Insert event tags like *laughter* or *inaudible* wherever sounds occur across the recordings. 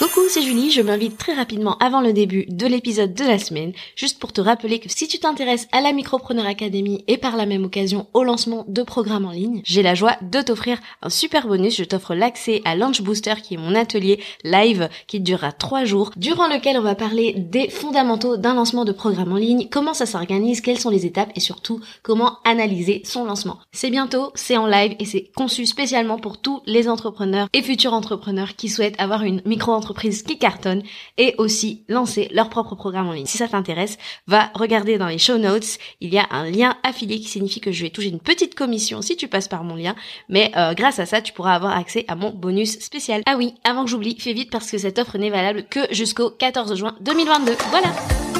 Coucou, c'est Julie, je m'invite très rapidement avant le début de l'épisode de la semaine, juste pour te rappeler que si tu t'intéresses à la Micropreneur Academy et par la même occasion au lancement de programmes en ligne, j'ai la joie de t'offrir un super bonus, je t'offre l'accès à Launch Booster qui est mon atelier live qui durera trois jours, durant lequel on va parler des fondamentaux d'un lancement de programme en ligne, comment ça s'organise, quelles sont les étapes et surtout comment analyser son lancement. C'est bientôt, c'est en live et c'est conçu spécialement pour tous les entrepreneurs et futurs entrepreneurs qui souhaitent avoir une micro-entreprise qui cartonnent et aussi lancer leur propre programme en ligne. Si ça t'intéresse, va regarder dans les show notes, il y a un lien affilié qui signifie que je vais toucher une petite commission si tu passes par mon lien, mais euh, grâce à ça, tu pourras avoir accès à mon bonus spécial. Ah oui, avant que j'oublie, fais vite parce que cette offre n'est valable que jusqu'au 14 juin 2022. Voilà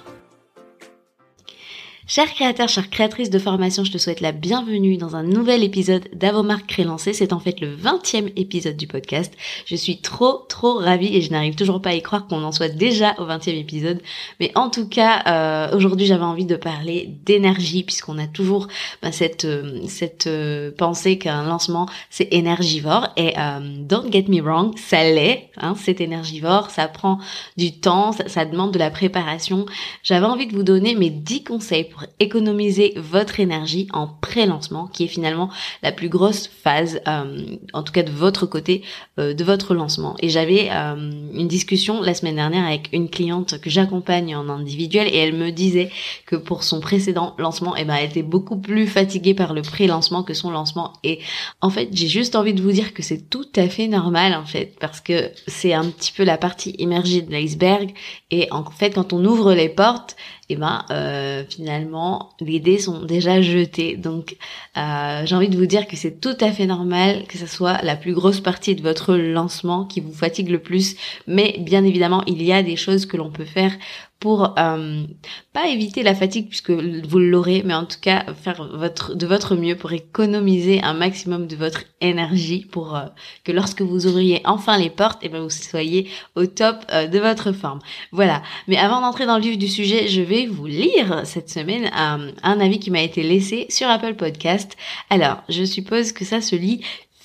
Chers créateurs, chères créatrices de formation, je te souhaite la bienvenue dans un nouvel épisode d'Avomark Crélancé. C'est en fait le 20e épisode du podcast. Je suis trop, trop ravie et je n'arrive toujours pas à y croire qu'on en soit déjà au 20e épisode. Mais en tout cas, euh, aujourd'hui, j'avais envie de parler d'énergie puisqu'on a toujours bah, cette, euh, cette euh, pensée qu'un lancement, c'est énergivore. Et don't get me wrong, ça l'est. Hein, c'est énergivore, ça prend du temps, ça, ça demande de la préparation. J'avais envie de vous donner mes 10 conseils pour économiser votre énergie en pré-lancement, qui est finalement la plus grosse phase, euh, en tout cas de votre côté, euh, de votre lancement. Et j'avais euh, une discussion la semaine dernière avec une cliente que j'accompagne en individuel et elle me disait que pour son précédent lancement, eh ben, elle était beaucoup plus fatiguée par le pré-lancement que son lancement. Et en fait, j'ai juste envie de vous dire que c'est tout à fait normal en fait, parce que c'est un petit peu la partie immergée de l'iceberg. Et en fait, quand on ouvre les portes, et eh ben euh, finalement les dés sont déjà jetés. Donc euh, j'ai envie de vous dire que c'est tout à fait normal que ce soit la plus grosse partie de votre lancement qui vous fatigue le plus, mais bien évidemment il y a des choses que l'on peut faire pour euh, pas éviter la fatigue puisque vous l'aurez, mais en tout cas faire votre de votre mieux pour économiser un maximum de votre énergie pour euh, que lorsque vous ouvriez enfin les portes, et eh ben vous soyez au top euh, de votre forme. Voilà. Mais avant d'entrer dans le vif du sujet, je vais vous lire cette semaine un avis qui m'a été laissé sur Apple Podcast. Alors, je suppose que ça se lit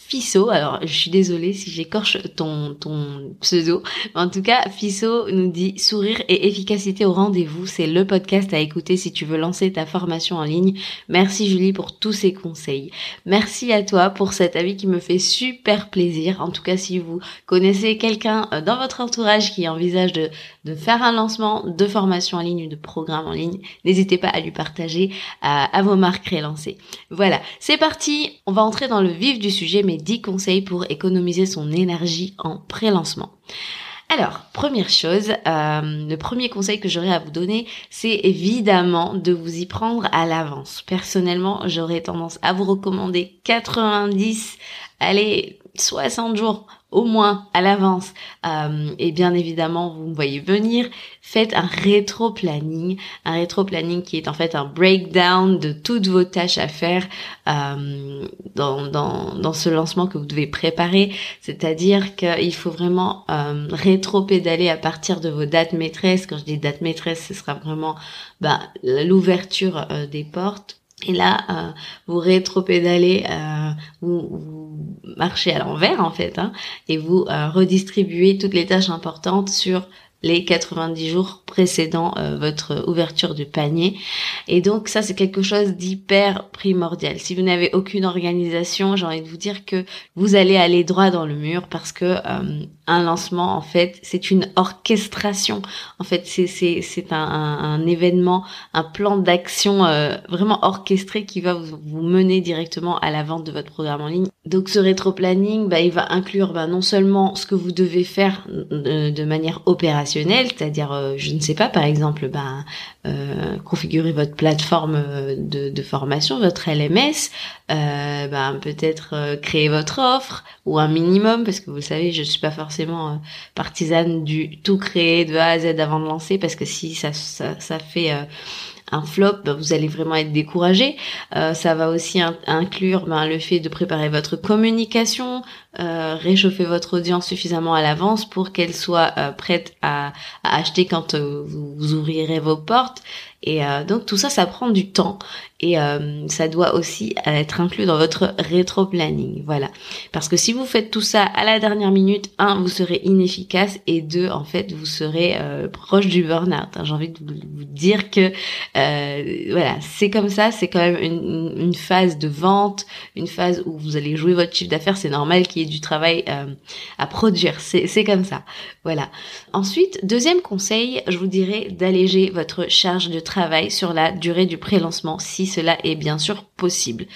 Fisso, alors je suis désolée si j'écorche ton, ton pseudo, en tout cas Fisso nous dit sourire et efficacité au rendez-vous, c'est le podcast à écouter si tu veux lancer ta formation en ligne. Merci Julie pour tous ces conseils. Merci à toi pour cet avis qui me fait super plaisir. En tout cas si vous connaissez quelqu'un euh, dans votre entourage qui envisage de, de faire un lancement de formation en ligne ou de programme en ligne, n'hésitez pas à lui partager à, à vos marques relancées. Voilà, c'est parti, on va entrer dans le vif du sujet mais 10 conseils pour économiser son énergie en pré-lancement. Alors, première chose, euh, le premier conseil que j'aurais à vous donner, c'est évidemment de vous y prendre à l'avance. Personnellement, j'aurais tendance à vous recommander 90, allez, 60 jours au moins à l'avance. Euh, et bien évidemment, vous me voyez venir, faites un rétro-planning. Un rétro-planning qui est en fait un breakdown de toutes vos tâches à faire euh, dans, dans, dans ce lancement que vous devez préparer. C'est-à-dire qu'il faut vraiment euh, rétro-pédaler à partir de vos dates maîtresses. Quand je dis date maîtresse, ce sera vraiment bah, l'ouverture euh, des portes et là, euh, vous rétropédalez, euh, vous, vous, marchez à l'envers en fait, hein, et vous euh, redistribuez toutes les tâches importantes sur les 90 jours précédant euh, votre ouverture du panier. Et donc ça, c'est quelque chose d'hyper primordial. Si vous n'avez aucune organisation, j'ai envie de vous dire que vous allez aller droit dans le mur parce que euh, un lancement, en fait, c'est une orchestration. En fait, c'est c'est c'est un, un, événement, un plan d'action euh, vraiment orchestré qui va vous, vous, mener directement à la vente de votre programme en ligne. Donc ce rétro-planning, bah, il va inclure bah, non seulement ce que vous devez faire de, de manière opérationnelle, c'est-à-dire, euh, je ne sais pas, par exemple, bah, euh, configurer votre plateforme de, formation, votre LMS, euh, bah, peut-être créer votre offre ou un minimum, parce que vous savez, je suis pas forcément partisane du tout créer de A à Z avant de lancer, parce que si ça, ça, fait un flop, ben, vous allez vraiment être découragé. Euh, ça va aussi inclure ben, le fait de préparer votre communication, euh, réchauffer votre audience suffisamment à l'avance pour qu'elle soit euh, prête à, acheter quand vous, ouvrirez vos portes. Et donc tout ça, ça prend du temps et ça doit aussi être inclus dans votre rétro-planning. Voilà. Parce que si vous faites tout ça à la dernière minute, un, vous serez inefficace et deux, en fait, vous serez proche du burn-out. Hein. J'ai envie de vous, dire que voilà, c'est comme ça, c'est quand même une, une, phase de vente, une phase où vous allez jouer votre chiffre d'affaires, c'est normal qu'il y ait du travail euh, à produire. C'est comme ça. Voilà. Ensuite, deuxième conseil, je vous dirais d'alléger votre charge de travail sur la durée du pré-lancement si cela est bien sûr possible.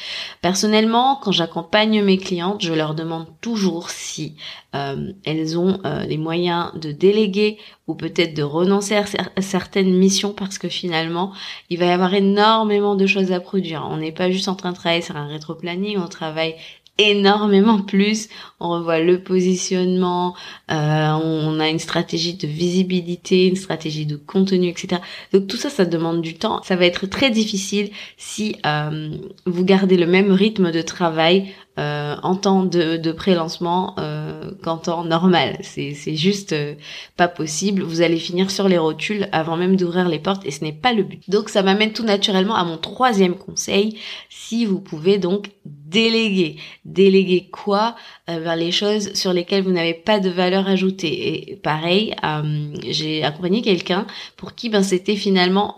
Personnellement, quand j'accompagne mes clientes, je leur demande toujours si euh, elles ont euh, les moyens de déléguer ou peut-être de renoncer à certaines missions parce que finalement, il va y avoir énormément de choses à produire. On n'est pas juste en train de travailler sur un rétro-planning, on travaille énormément plus. On revoit le positionnement, euh, on a une stratégie de visibilité, une stratégie de contenu, etc. Donc tout ça, ça demande du temps. Ça va être très difficile si euh, vous gardez le même rythme de travail euh, en temps de, de pré-lancement qu'en temps normal. C'est, juste euh, pas possible. Vous allez finir sur les rotules avant même d'ouvrir les portes et ce n'est pas le but. Donc ça m'amène tout naturellement à mon troisième conseil. Si vous pouvez donc déléguer. Déléguer quoi vers les choses sur lesquelles vous n'avez pas de valeur ajoutée. Et pareil, j'ai accompagné quelqu'un pour qui ben c'était finalement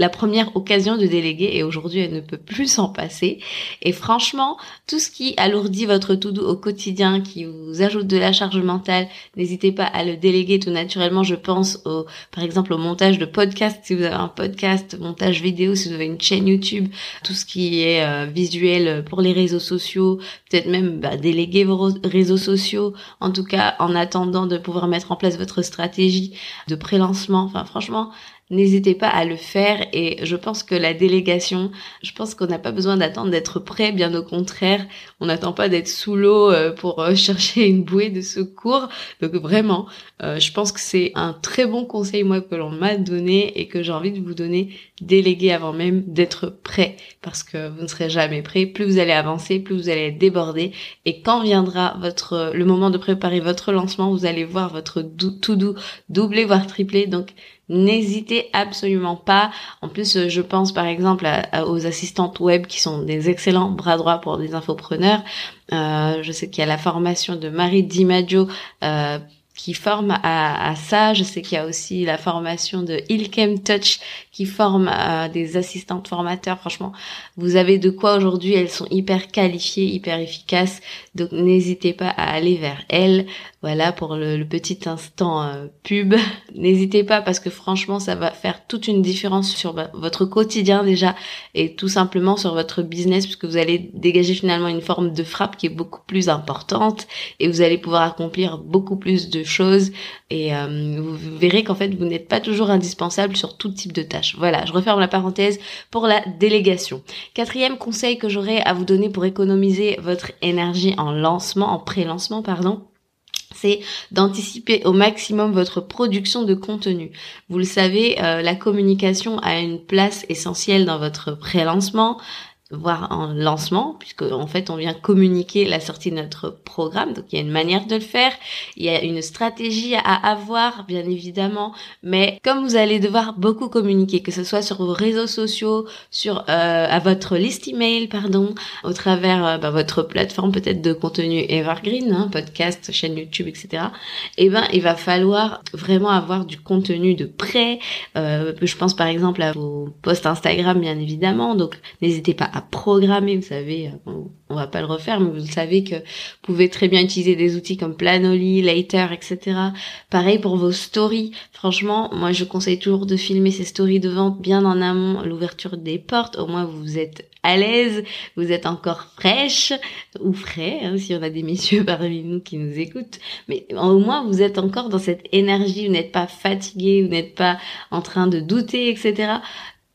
la première occasion de déléguer et aujourd'hui elle ne peut plus s'en passer. Et franchement, tout ce qui alourdit votre to-do au quotidien, qui vous ajoute de la charge mentale, n'hésitez pas à le déléguer tout naturellement. Je pense au, par exemple, au montage de podcast, si vous avez un podcast, montage vidéo, si vous avez une chaîne YouTube, tout ce qui est euh, visuel pour les réseaux sociaux, peut-être même bah, déléguer vos réseaux sociaux, en tout cas en attendant de pouvoir mettre en place votre stratégie de pré-lancement. Enfin franchement, n'hésitez pas à le faire et je pense que la délégation, je pense qu'on n'a pas besoin d'attendre d'être prêt, bien au contraire, on n'attend pas d'être sous l'eau euh, pour euh, *laughs* chercher une bouée de secours. Donc vraiment, euh, je pense que c'est un très bon conseil moi que l'on m'a donné et que j'ai envie de vous donner, déléguer avant même d'être prêt parce que vous ne serez jamais prêt, plus vous allez avancer, plus vous allez être débordé et quand viendra votre le moment de préparer votre lancement, vous allez voir votre tout doux doubler voire tripler. Donc N'hésitez absolument pas. En plus, euh, je pense par exemple aux assistantes web qui sont des excellents bras droits pour des infopreneurs. Euh, je sais qu'il y a la formation de Marie Dimaggio euh, qui forme à, ça. Je sais qu'il y a aussi la formation de Ilkem Touch qui forme des assistantes formateurs. Franchement, vous avez de quoi aujourd'hui. Elles sont hyper qualifiées, hyper efficaces. Donc n'hésitez pas à aller vers elles. Voilà pour le, petit instant euh, pub. *laughs* N'hésitez pas parce que franchement ça va faire toute une différence sur votre quotidien déjà et tout simplement sur votre business puisque vous allez dégager finalement une forme de frappe qui est beaucoup plus importante et vous allez pouvoir accomplir beaucoup plus de et euh, vous verrez qu'en fait vous n'êtes pas toujours indispensable sur tout type de tâches. Voilà, je referme la parenthèse pour la délégation. Quatrième conseil que j'aurais à vous donner pour économiser votre énergie en lancement, en pré-lancement pardon, c'est d'anticiper au maximum votre production de contenu. Vous le savez, euh, la communication a une place essentielle dans votre pré-lancement. Voir en lancement, puisque en fait on vient communiquer la sortie de notre programme. Donc il y a une manière de le faire, il y a une stratégie à avoir, bien évidemment. Mais comme vous allez devoir beaucoup communiquer, que ce soit sur vos réseaux sociaux, sur euh, à votre liste email, pardon, au travers euh, bah, votre plateforme peut-être de contenu evergreen, hein, podcast, chaîne YouTube, etc. Et eh ben il va falloir vraiment avoir du contenu de prêt. Euh, je pense par exemple à vos posts Instagram, bien évidemment. Donc n'hésitez pas à programmer, vous savez, euh, on, va pas le refaire, mais vous savez que vous pouvez très bien utiliser des outils comme Planoly, Later, etc. Pareil pour vos stories. Franchement, moi je conseille toujours de filmer ces stories de vente bien en amont, l'ouverture des portes. Au moins vous êtes à l'aise, vous êtes encore fraîche ou frais, hein, si on a des messieurs *laughs* parmi nous qui nous écoutent. Mais au moins vous êtes encore dans cette énergie, vous n'êtes pas fatigué, vous n'êtes pas en train de douter, etc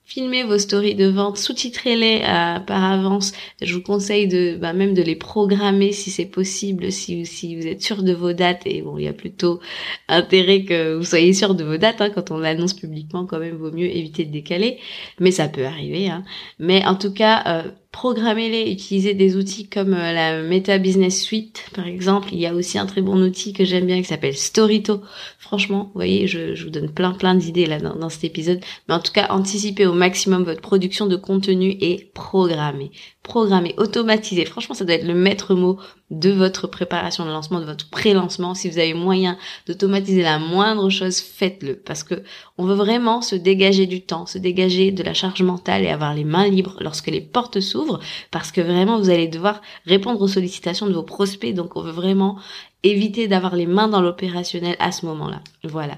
filmez vos stories de vente, sous-titrez-les euh, par avance. Je vous conseille de bah, même de les programmer si c'est possible, si, vous êtes sûr de vos dates. Et bon, il y a plutôt intérêt que vous soyez sûr de vos dates. Hein, quand on l'annonce publiquement, quand même, vaut mieux éviter de décaler. Mais ça peut arriver. Hein. Mais en tout cas, euh, programmez-les, utilisez des outils comme euh, la Meta Business Suite, par exemple. Il y a aussi un très bon outil que j'aime bien qui s'appelle Storyto. Franchement, vous voyez, je, vous donne plein plein d'idées là dans, dans, cet épisode. Mais en tout cas, anticipez au maximum votre production de contenu et programmez programmer, automatiser. Franchement, ça doit être le maître mot de votre préparation de lancement, de votre pré-lancement. Si vous avez moyen d'automatiser la moindre chose, faites-le parce que on veut vraiment se dégager du temps, se dégager de la charge mentale et avoir les mains libres lorsque les portes s'ouvrent parce que vraiment vous allez devoir répondre aux sollicitations de vos prospects. Donc on veut vraiment éviter d'avoir les mains dans l'opérationnel à ce moment-là. Voilà.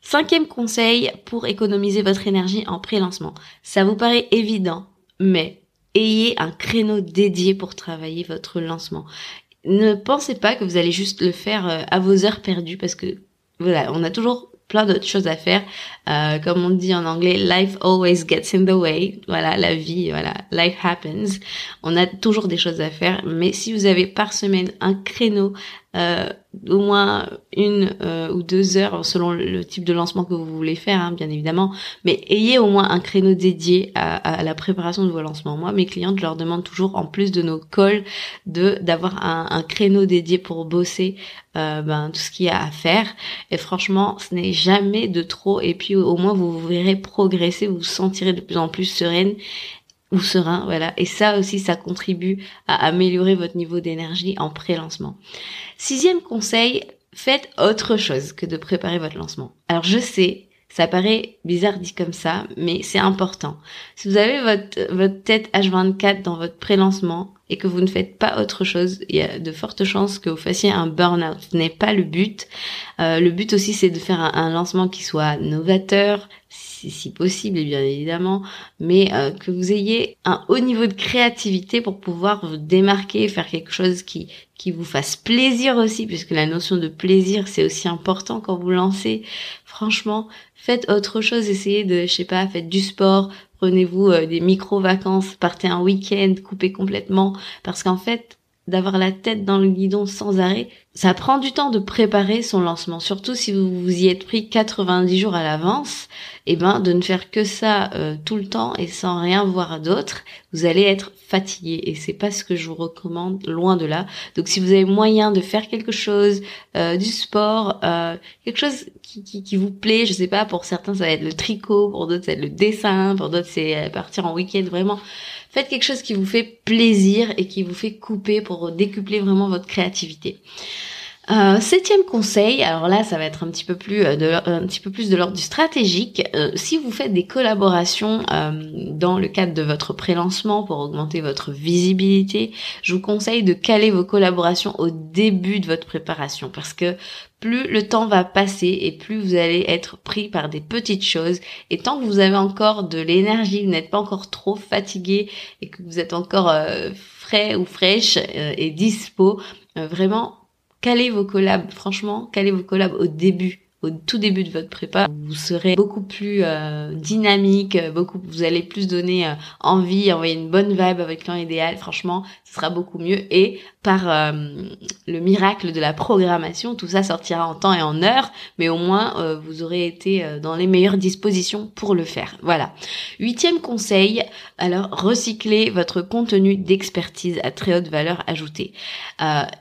Cinquième conseil pour économiser votre énergie en pré-lancement. Ça vous paraît évident, mais ayez un créneau dédié pour travailler votre lancement. Ne pensez pas que vous allez juste le faire euh, à vos heures perdues parce que voilà, on a toujours plein d'autres choses à faire. Euh, comme on dit en anglais, life always gets in the way. Voilà, la vie, voilà, life happens. On a toujours des choses à faire, mais si vous avez par semaine un créneau euh, au moins une euh, ou deux heures selon le type de lancement que vous voulez faire, hein, bien évidemment. Mais ayez au moins un créneau dédié à, la préparation de vos lancements. Moi, mes clientes, je leur demande toujours, en plus de nos calls, de d'avoir un, créneau dédié pour bosser euh, ben, tout ce qu'il y a à faire. Et franchement, ce n'est jamais de trop. Et puis au moins, vous, vous verrez progresser, vous vous sentirez de plus en plus sereine ou serein, voilà. Et ça aussi, ça contribue à améliorer votre niveau d'énergie en pré-lancement. Sixième conseil, faites autre chose que de préparer votre lancement. Alors je sais, ça paraît bizarre dit comme ça, mais c'est important. Si vous avez votre, votre tête H24 dans votre pré-lancement et que vous ne faites pas autre chose, il y a de fortes chances que vous fassiez un burn-out. Ce n'est pas le but. Euh, le but aussi, c'est de faire un lancement qui soit novateur, si, possible, et bien évidemment, mais euh, que vous ayez un haut niveau de créativité pour pouvoir vous démarquer, faire quelque chose qui qui vous fasse plaisir aussi, puisque la notion de plaisir c'est aussi important quand vous lancez. Franchement, faites autre chose, essayez de, je sais pas, faites du sport, prenez-vous euh, des micro-vacances, partez un week-end, coupez complètement, parce qu'en fait, d'avoir la tête dans le guidon sans arrêt, ça prend du temps de préparer son lancement, surtout si vous vous y êtes pris 90 jours à l'avance, et eh ben de ne faire que ça euh, tout le temps et sans rien voir d'autre, vous allez être fatigué et c'est pas ce que je vous recommande, loin de là. Donc si vous avez moyen de faire quelque chose, euh, du sport, euh, quelque chose qui, vous plaît, je sais pas, pour certains ça va être le tricot, pour d'autres ça le dessin, pour d'autres c'est partir en week-end vraiment Faites quelque chose qui vous fait plaisir et qui vous fait couper pour décupler vraiment votre créativité. Euh, septième conseil, alors là ça va être un petit peu plus euh, de, l'ordre du stratégique. Euh, si vous faites des collaborations dans le cadre de votre pré-lancement pour augmenter votre visibilité, je vous conseille de caler vos collaborations au début de votre préparation parce que plus le temps va passer et plus vous allez être pris par des petites choses. Et tant que vous avez encore de l'énergie, vous n'êtes pas encore trop fatigué et que vous êtes encore frais ou fraîche et dispo, vraiment calez vos collabs, franchement, calez vos collabs au début au tout début de votre prépa, vous serez beaucoup plus euh, dynamique, beaucoup, vous allez plus donner euh, envie, envoyer une bonne vibe avec votre client idéal. Franchement, ce sera beaucoup mieux. Et par euh, le miracle de la programmation, tout ça sortira en temps et en heure, mais au moins vous aurez été dans les meilleures dispositions pour le faire. Voilà. Huitième conseil, alors recycler votre contenu d'expertise à très haute valeur ajoutée.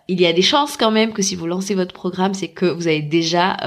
il y a des chances quand même que si vous lancez votre programme, c'est que vous avez déjà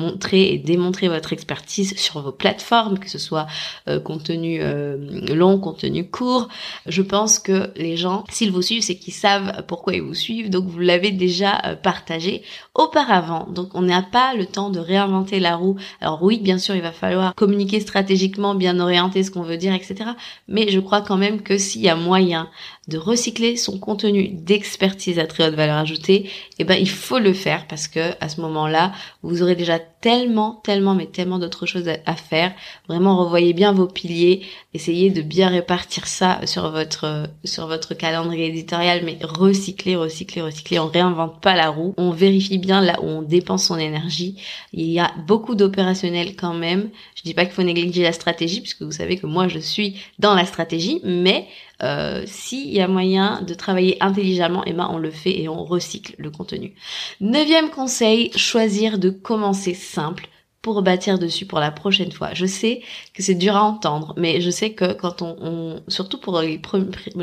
montrer et démontrer votre expertise sur vos plateformes, que ce soit euh, contenu euh, long, contenu court. Je pense que les gens, s'ils vous suivent, c'est qu'ils savent pourquoi ils vous suivent, donc vous l'avez déjà euh, partagé auparavant. Donc on n'a pas le temps de réinventer la roue. Alors oui, bien sûr, il va falloir communiquer stratégiquement, bien orienter ce qu'on veut dire, etc. Mais je crois quand même que s'il y a moyen de recycler son contenu d'expertise à très haute valeur ajoutée, eh ben il faut le faire parce que à ce moment-là, vous aurez déjà tellement, tellement, mais tellement d'autres choses à, faire. Vraiment, revoyez bien vos piliers, essayez de bien répartir ça sur votre sur votre calendrier éditorial, mais recycler, recycler, recycler. On réinvente pas la roue, on vérifie bien là où on dépense son énergie. Il y a beaucoup d'opérationnels quand même. Je dis pas qu'il faut négliger la stratégie, puisque vous savez que moi je suis dans la stratégie, mais euh, s'il y a moyen de travailler intelligemment, eh ben on le fait et on recycle le contenu. Neuvième conseil, choisir de commencer simple pour bâtir dessus pour la prochaine fois. Je sais que c'est dur à entendre, mais je sais que quand on, on surtout pour les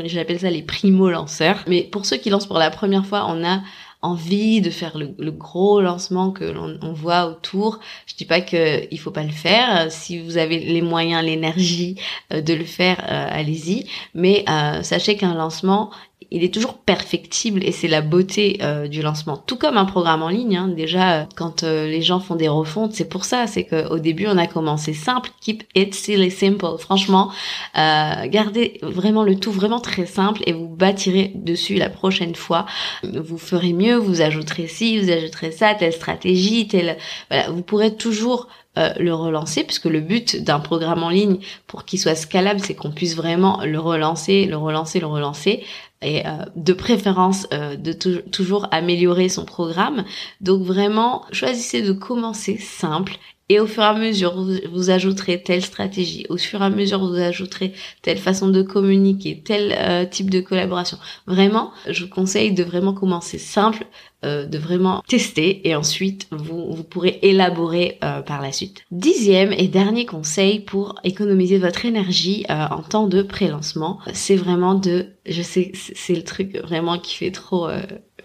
j'appelle ça les primo lanceurs, mais pour ceux qui lancent pour la première fois, on a envie de faire le, gros lancement que l'on voit autour. Je dis pas que il faut pas le faire. Si vous avez les moyens, l'énergie euh, de le faire, euh, allez-y. Mais euh, sachez qu'un lancement, il est toujours perfectible et c'est la beauté euh, du lancement. Tout comme un programme en ligne. Hein. Déjà, euh, quand euh, les gens font des refontes, c'est pour ça. C'est qu'au début, on a commencé simple. Keep it silly simple. Franchement, gardez vraiment le tout vraiment très simple et vous bâtirez dessus la prochaine fois. Vous ferez mieux. Vous ajouterez ci, vous ajouterez ça, telle stratégie, telle. Voilà, vous pourrez toujours le relancer puisque le but d'un programme en ligne pour qu'il soit scalable c'est qu'on puisse vraiment le relancer le relancer le relancer et euh, de préférence euh, de toujours améliorer son programme. Donc vraiment, choisissez de commencer simple et au fur et à mesure, vous, ajouterez telle stratégie, au fur et à mesure, vous ajouterez telle façon de communiquer, tel euh, type de collaboration. Vraiment, je vous conseille de vraiment commencer simple, euh, de vraiment tester et ensuite vous, vous pourrez élaborer euh, par la suite. Dixième et dernier conseil pour économiser votre énergie euh, en temps de pré-lancement, c'est vraiment de, je sais, c'est le truc vraiment qui fait trop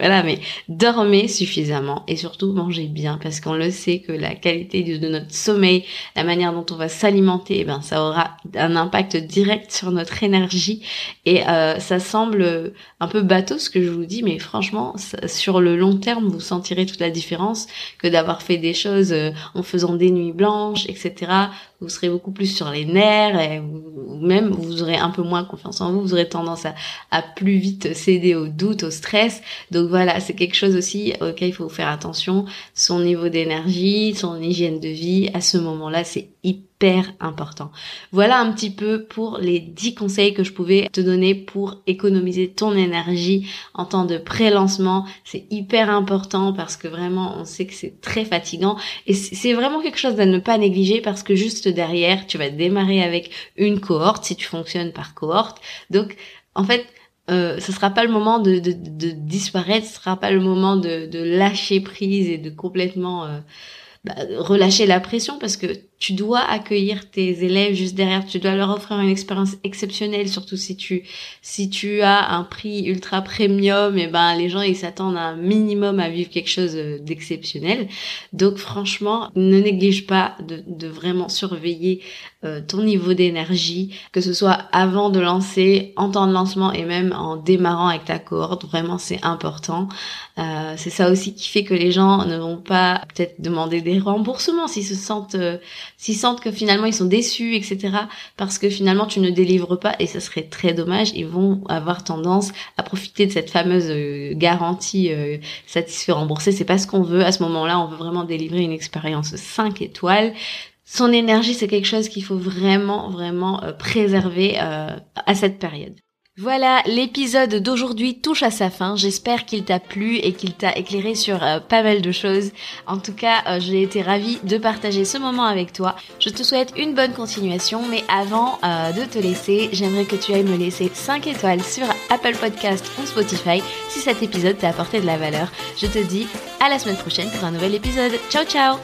voilà, mais dormez suffisamment et surtout mangez bien parce qu'on le sait que la qualité de notre sommeil, la manière dont on va s'alimenter, eh ben ça aura un impact direct sur notre énergie. Et euh, ça semble un peu bateau ce que je vous dis, mais franchement sur le long terme vous sentirez toute la différence que d'avoir fait des choses euh, en faisant des nuits blanches, etc vous serez beaucoup plus sur les nerfs et même vous aurez un peu moins confiance en vous, vous aurez tendance à, plus vite céder au doute, au stress. Donc voilà, c'est quelque chose aussi auquel il faut faire attention. Son niveau d'énergie, son hygiène de vie, à ce moment-là, c'est hyper important. Voilà un petit peu pour les 10 conseils que je pouvais te donner pour économiser ton énergie en temps de pré-lancement. C'est hyper important parce que vraiment on sait que c'est très fatigant et c'est vraiment quelque chose à ne pas négliger parce que juste derrière tu vas démarrer avec une cohorte si tu fonctionnes par cohorte. Donc en fait euh, ce sera pas le moment de, de, de, disparaître, ce sera pas le moment de, de lâcher prise et de complètement euh, bah, relâcher la pression parce que tu dois accueillir tes élèves juste derrière, tu dois leur offrir une expérience exceptionnelle, surtout si tu si tu as un prix ultra premium, et eh ben les gens ils s'attendent un minimum à vivre quelque chose euh, d'exceptionnel. Donc franchement, ne néglige pas de, de vraiment surveiller euh, ton niveau d'énergie, que ce soit avant de lancer, en temps de lancement et même en démarrant avec ta cohorte. Vraiment c'est important. Euh, c'est ça aussi qui fait que les gens ne vont pas peut-être demander des remboursements s'ils se sentent euh, s'ils sentent que finalement ils sont déçus, etc. Parce que finalement tu ne délivres pas et ça serait très dommage. Ils vont avoir tendance à profiter de cette fameuse euh, garantie satisfait remboursé. C'est pas ce qu'on veut à ce moment-là. On veut vraiment délivrer une expérience 5 étoiles. Son énergie, c'est quelque chose qu'il faut vraiment, vraiment euh, préserver à cette période. Voilà, l'épisode d'aujourd'hui touche à sa fin. J'espère qu'il t'a plu et qu'il t'a éclairé sur euh, pas mal de choses. En tout cas, euh, j'ai été ravie de partager ce moment avec toi. Je te souhaite une bonne continuation, mais avant euh, de te laisser, j'aimerais que tu ailles me laisser 5 étoiles sur Apple Podcast ou Spotify si cet épisode t'a apporté de la valeur. Je te dis à la semaine prochaine pour un nouvel épisode. Ciao ciao